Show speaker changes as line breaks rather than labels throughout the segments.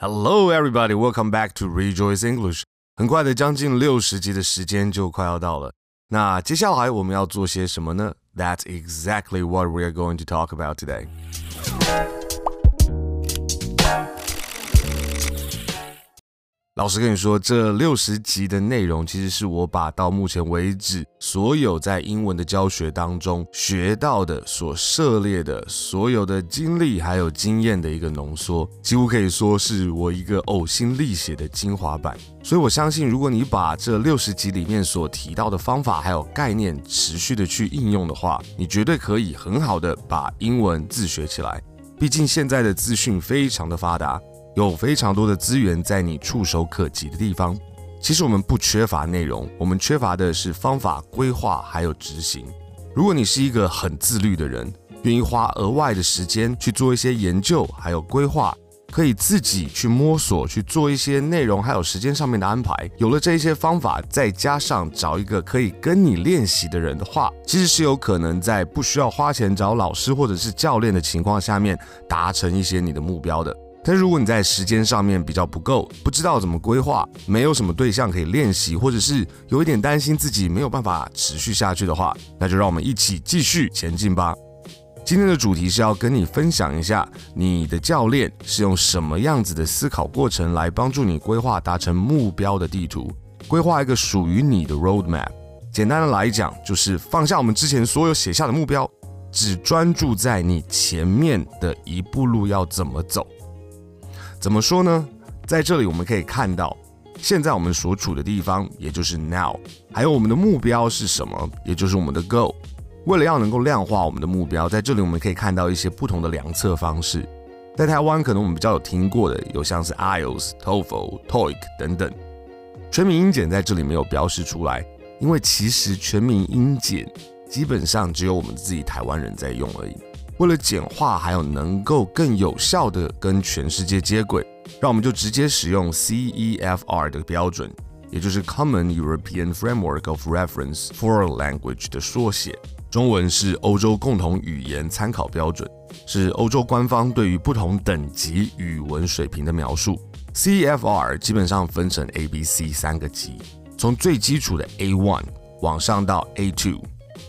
Hello, everybody. Welcome back to Rejoice English. 很快的，将近六十集的时间就快要到了。那接下来我们要做些什么呢？That's exactly what we are going to talk about today. 老实跟你说，这六十集的内容，其实是我把到目前为止所有在英文的教学当中学到的、所涉猎的所有的经历还有经验的一个浓缩，几乎可以说是我一个呕心沥血的精华版。所以我相信，如果你把这六十集里面所提到的方法还有概念持续的去应用的话，你绝对可以很好的把英文自学起来。毕竟现在的资讯非常的发达。有非常多的资源在你触手可及的地方。其实我们不缺乏内容，我们缺乏的是方法规划还有执行。如果你是一个很自律的人，愿意花额外的时间去做一些研究还有规划，可以自己去摸索去做一些内容还有时间上面的安排。有了这些方法，再加上找一个可以跟你练习的人的话，其实是有可能在不需要花钱找老师或者是教练的情况下面，达成一些你的目标的。但如果你在时间上面比较不够，不知道怎么规划，没有什么对象可以练习，或者是有一点担心自己没有办法持续下去的话，那就让我们一起继续前进吧。今天的主题是要跟你分享一下，你的教练是用什么样子的思考过程来帮助你规划达成目标的地图，规划一个属于你的 roadmap。简单的来讲，就是放下我们之前所有写下的目标，只专注在你前面的一步路要怎么走。怎么说呢？在这里我们可以看到，现在我们所处的地方，也就是 now，还有我们的目标是什么，也就是我们的 goal。为了要能够量化我们的目标，在这里我们可以看到一些不同的量测方式。在台湾，可能我们比较有听过的，有像是 IELTS、TOEFL、TOEIC 等等。全民英检在这里没有标示出来，因为其实全民英检基本上只有我们自己台湾人在用而已。为了简化，还有能够更有效地跟全世界接轨，让我们就直接使用 CEFR 的标准，也就是 Common European Framework of Reference for Language 的缩写，中文是欧洲共同语言参考标准，是欧洲官方对于不同等级语文水平的描述。CEFR 基本上分成 A、B、C 三个级，从最基础的 A1 往上到 A2、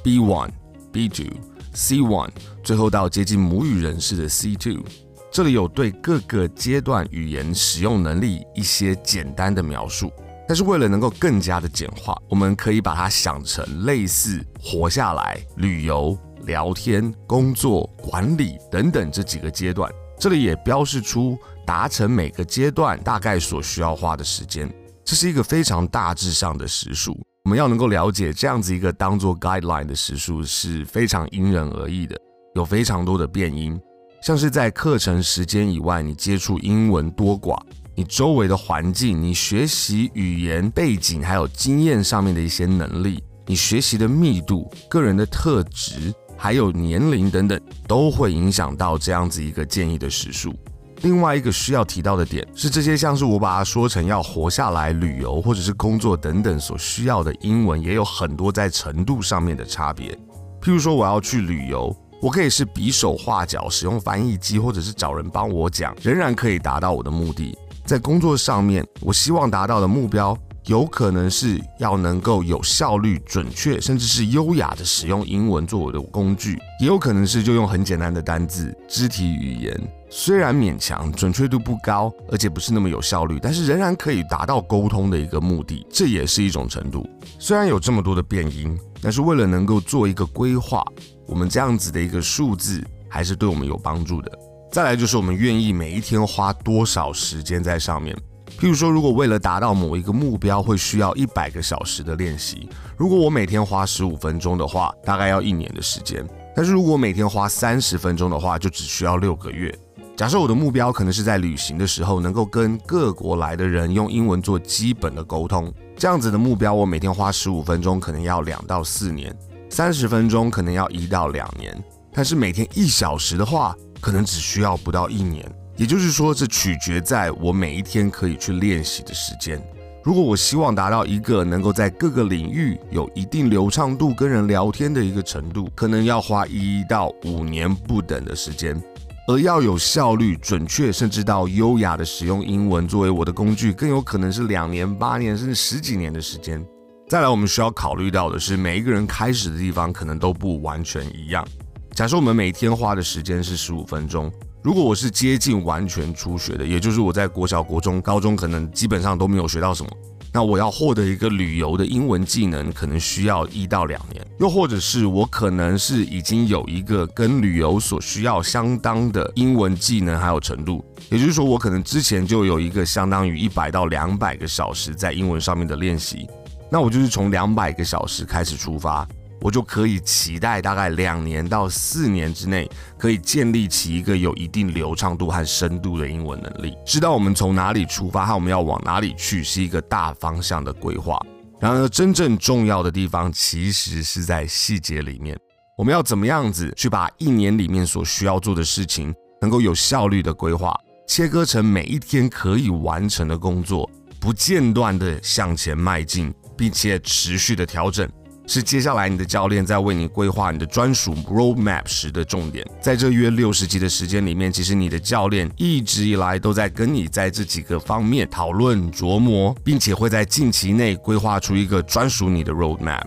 B1、B2。C1，最后到接近母语人士的 C2，这里有对各个阶段语言使用能力一些简单的描述。但是为了能够更加的简化，我们可以把它想成类似活下来、旅游、聊天、工作、管理等等这几个阶段。这里也标示出达成每个阶段大概所需要花的时间。这是一个非常大致上的时数。我们要能够了解这样子一个当做 guideline 的时数是非常因人而异的，有非常多的变因，像是在课程时间以外，你接触英文多寡，你周围的环境，你学习语言背景还有经验上面的一些能力，你学习的密度、个人的特质还有年龄等等，都会影响到这样子一个建议的时数。另外一个需要提到的点是，这些像是我把它说成要活下来、旅游或者是工作等等所需要的英文，也有很多在程度上面的差别。譬如说，我要去旅游，我可以是比手画脚，使用翻译机，或者是找人帮我讲，仍然可以达到我的目的。在工作上面，我希望达到的目标，有可能是要能够有效率、准确，甚至是优雅的使用英文作为的工具，也有可能是就用很简单的单字、肢体语言。虽然勉强，准确度不高，而且不是那么有效率，但是仍然可以达到沟通的一个目的，这也是一种程度。虽然有这么多的变音，但是为了能够做一个规划，我们这样子的一个数字还是对我们有帮助的。再来就是我们愿意每一天花多少时间在上面。譬如说，如果为了达到某一个目标，会需要一百个小时的练习，如果我每天花十五分钟的话，大概要一年的时间。但是如果每天花三十分钟的话，就只需要六个月。假设我的目标可能是在旅行的时候能够跟各国来的人用英文做基本的沟通，这样子的目标我每天花十五分钟可能要两到四年，三十分钟可能要一到两年，但是每天一小时的话，可能只需要不到一年。也就是说，这取决在我每一天可以去练习的时间。如果我希望达到一个能够在各个领域有一定流畅度跟人聊天的一个程度，可能要花一到五年不等的时间。而要有效率、准确，甚至到优雅的使用英文作为我的工具，更有可能是两年、八年，甚至十几年的时间。再来，我们需要考虑到的是，每一个人开始的地方可能都不完全一样。假设我们每天花的时间是十五分钟，如果我是接近完全初学的，也就是我在国小、国中、高中可能基本上都没有学到什么。那我要获得一个旅游的英文技能，可能需要一到两年，又或者是我可能是已经有一个跟旅游所需要相当的英文技能还有程度，也就是说，我可能之前就有一个相当于一百到两百个小时在英文上面的练习，那我就是从两百个小时开始出发。我就可以期待大概两年到四年之内，可以建立起一个有一定流畅度和深度的英文能力。知道我们从哪里出发和我们要往哪里去，是一个大方向的规划。然而，真正重要的地方其实是在细节里面。我们要怎么样子去把一年里面所需要做的事情，能够有效率的规划，切割成每一天可以完成的工作，不间断的向前迈进，并且持续的调整。是接下来你的教练在为你规划你的专属 roadmap 时的重点。在这约六十集的时间里面，其实你的教练一直以来都在跟你在这几个方面讨论琢磨，并且会在近期内规划出一个专属你的 roadmap。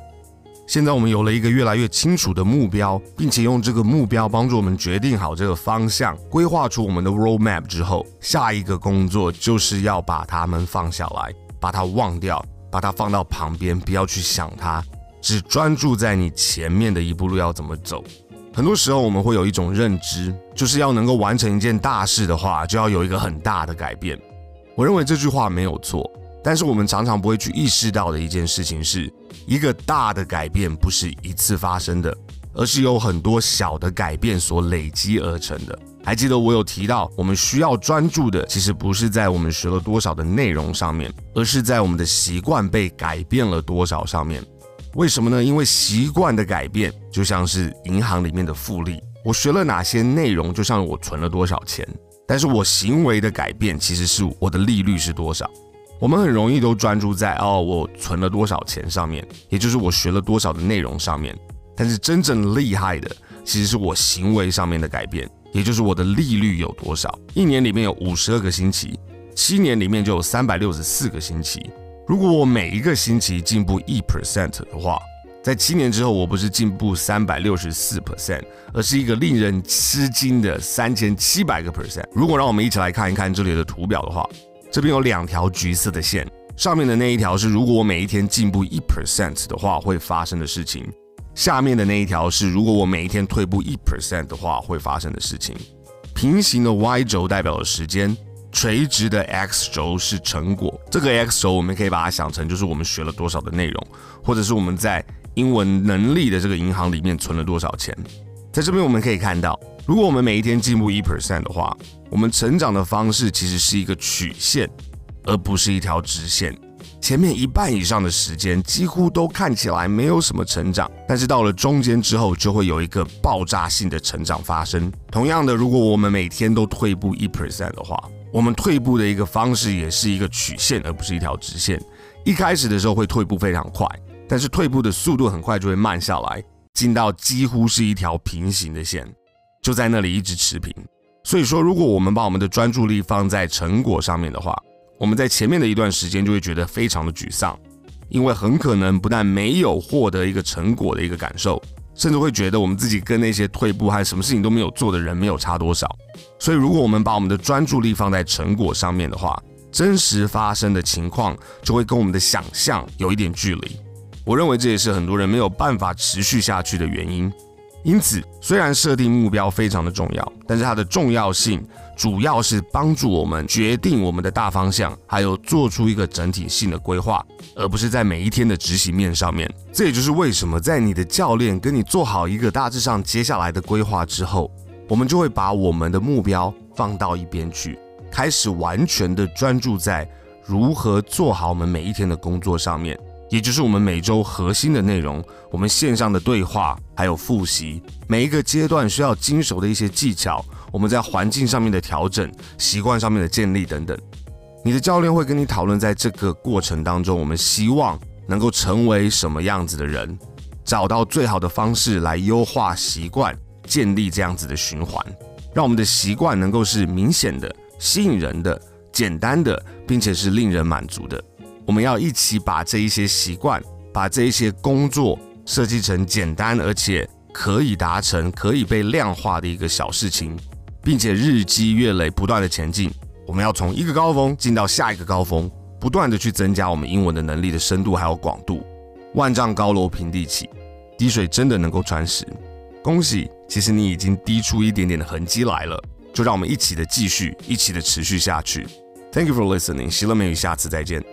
现在我们有了一个越来越清楚的目标，并且用这个目标帮助我们决定好这个方向，规划出我们的 roadmap 之后，下一个工作就是要把它们放下来，把它忘掉，把它放到旁边，不要去想它。只专注在你前面的一步路要怎么走。很多时候我们会有一种认知，就是要能够完成一件大事的话，就要有一个很大的改变。我认为这句话没有错，但是我们常常不会去意识到的一件事情是，一个大的改变不是一次发生的，而是有很多小的改变所累积而成的。还记得我有提到，我们需要专注的，其实不是在我们学了多少的内容上面，而是在我们的习惯被改变了多少上面。为什么呢？因为习惯的改变就像是银行里面的复利，我学了哪些内容，就像我存了多少钱。但是我行为的改变其实是我的利率是多少。我们很容易都专注在哦，我存了多少钱上面，也就是我学了多少的内容上面。但是真正厉害的，其实是我行为上面的改变，也就是我的利率有多少。一年里面有五十二个星期，七年里面就有三百六十四个星期。如果我每一个星期进步一 percent 的话，在七年之后，我不是进步三百六十四 percent，而是一个令人吃惊的三千七百个 percent。如果让我们一起来看一看这里的图表的话，这边有两条橘色的线，上面的那一条是如果我每一天进步一 percent 的话会发生的事情，下面的那一条是如果我每一天退步一 percent 的话会发生的事情。平行的 Y 轴代表了时间。垂直的 X 轴是成果，这个 X 轴我们可以把它想成就是我们学了多少的内容，或者是我们在英文能力的这个银行里面存了多少钱。在这边我们可以看到，如果我们每一天进步一 percent 的话，我们成长的方式其实是一个曲线，而不是一条直线。前面一半以上的时间几乎都看起来没有什么成长，但是到了中间之后就会有一个爆炸性的成长发生。同样的，如果我们每天都退步一 percent 的话，我们退步的一个方式也是一个曲线，而不是一条直线。一开始的时候会退步非常快，但是退步的速度很快就会慢下来，进到几乎是一条平行的线，就在那里一直持平。所以说，如果我们把我们的专注力放在成果上面的话，我们在前面的一段时间就会觉得非常的沮丧，因为很可能不但没有获得一个成果的一个感受。甚至会觉得我们自己跟那些退步和什么事情都没有做的人没有差多少。所以，如果我们把我们的专注力放在成果上面的话，真实发生的情况就会跟我们的想象有一点距离。我认为这也是很多人没有办法持续下去的原因。因此，虽然设定目标非常的重要，但是它的重要性主要是帮助我们决定我们的大方向，还有做出一个整体性的规划，而不是在每一天的执行面上面。这也就是为什么在你的教练跟你做好一个大致上接下来的规划之后，我们就会把我们的目标放到一边去，开始完全的专注在如何做好我们每一天的工作上面。也就是我们每周核心的内容，我们线上的对话，还有复习，每一个阶段需要精熟的一些技巧，我们在环境上面的调整，习惯上面的建立等等。你的教练会跟你讨论，在这个过程当中，我们希望能够成为什么样子的人，找到最好的方式来优化习惯，建立这样子的循环。让我们的习惯能够是明显的、吸引人的、简单的，并且是令人满足的。我们要一起把这一些习惯，把这一些工作设计成简单而且可以达成、可以被量化的一个小事情，并且日积月累，不断的前进。我们要从一个高峰进到下一个高峰，不断的去增加我们英文的能力的深度还有广度。万丈高楼平地起，滴水真的能够穿石。恭喜，其实你已经滴出一点点的痕迹来了。就让我们一起的继续，一起的持续下去。Thank you for listening，喜乐美语，下次再见。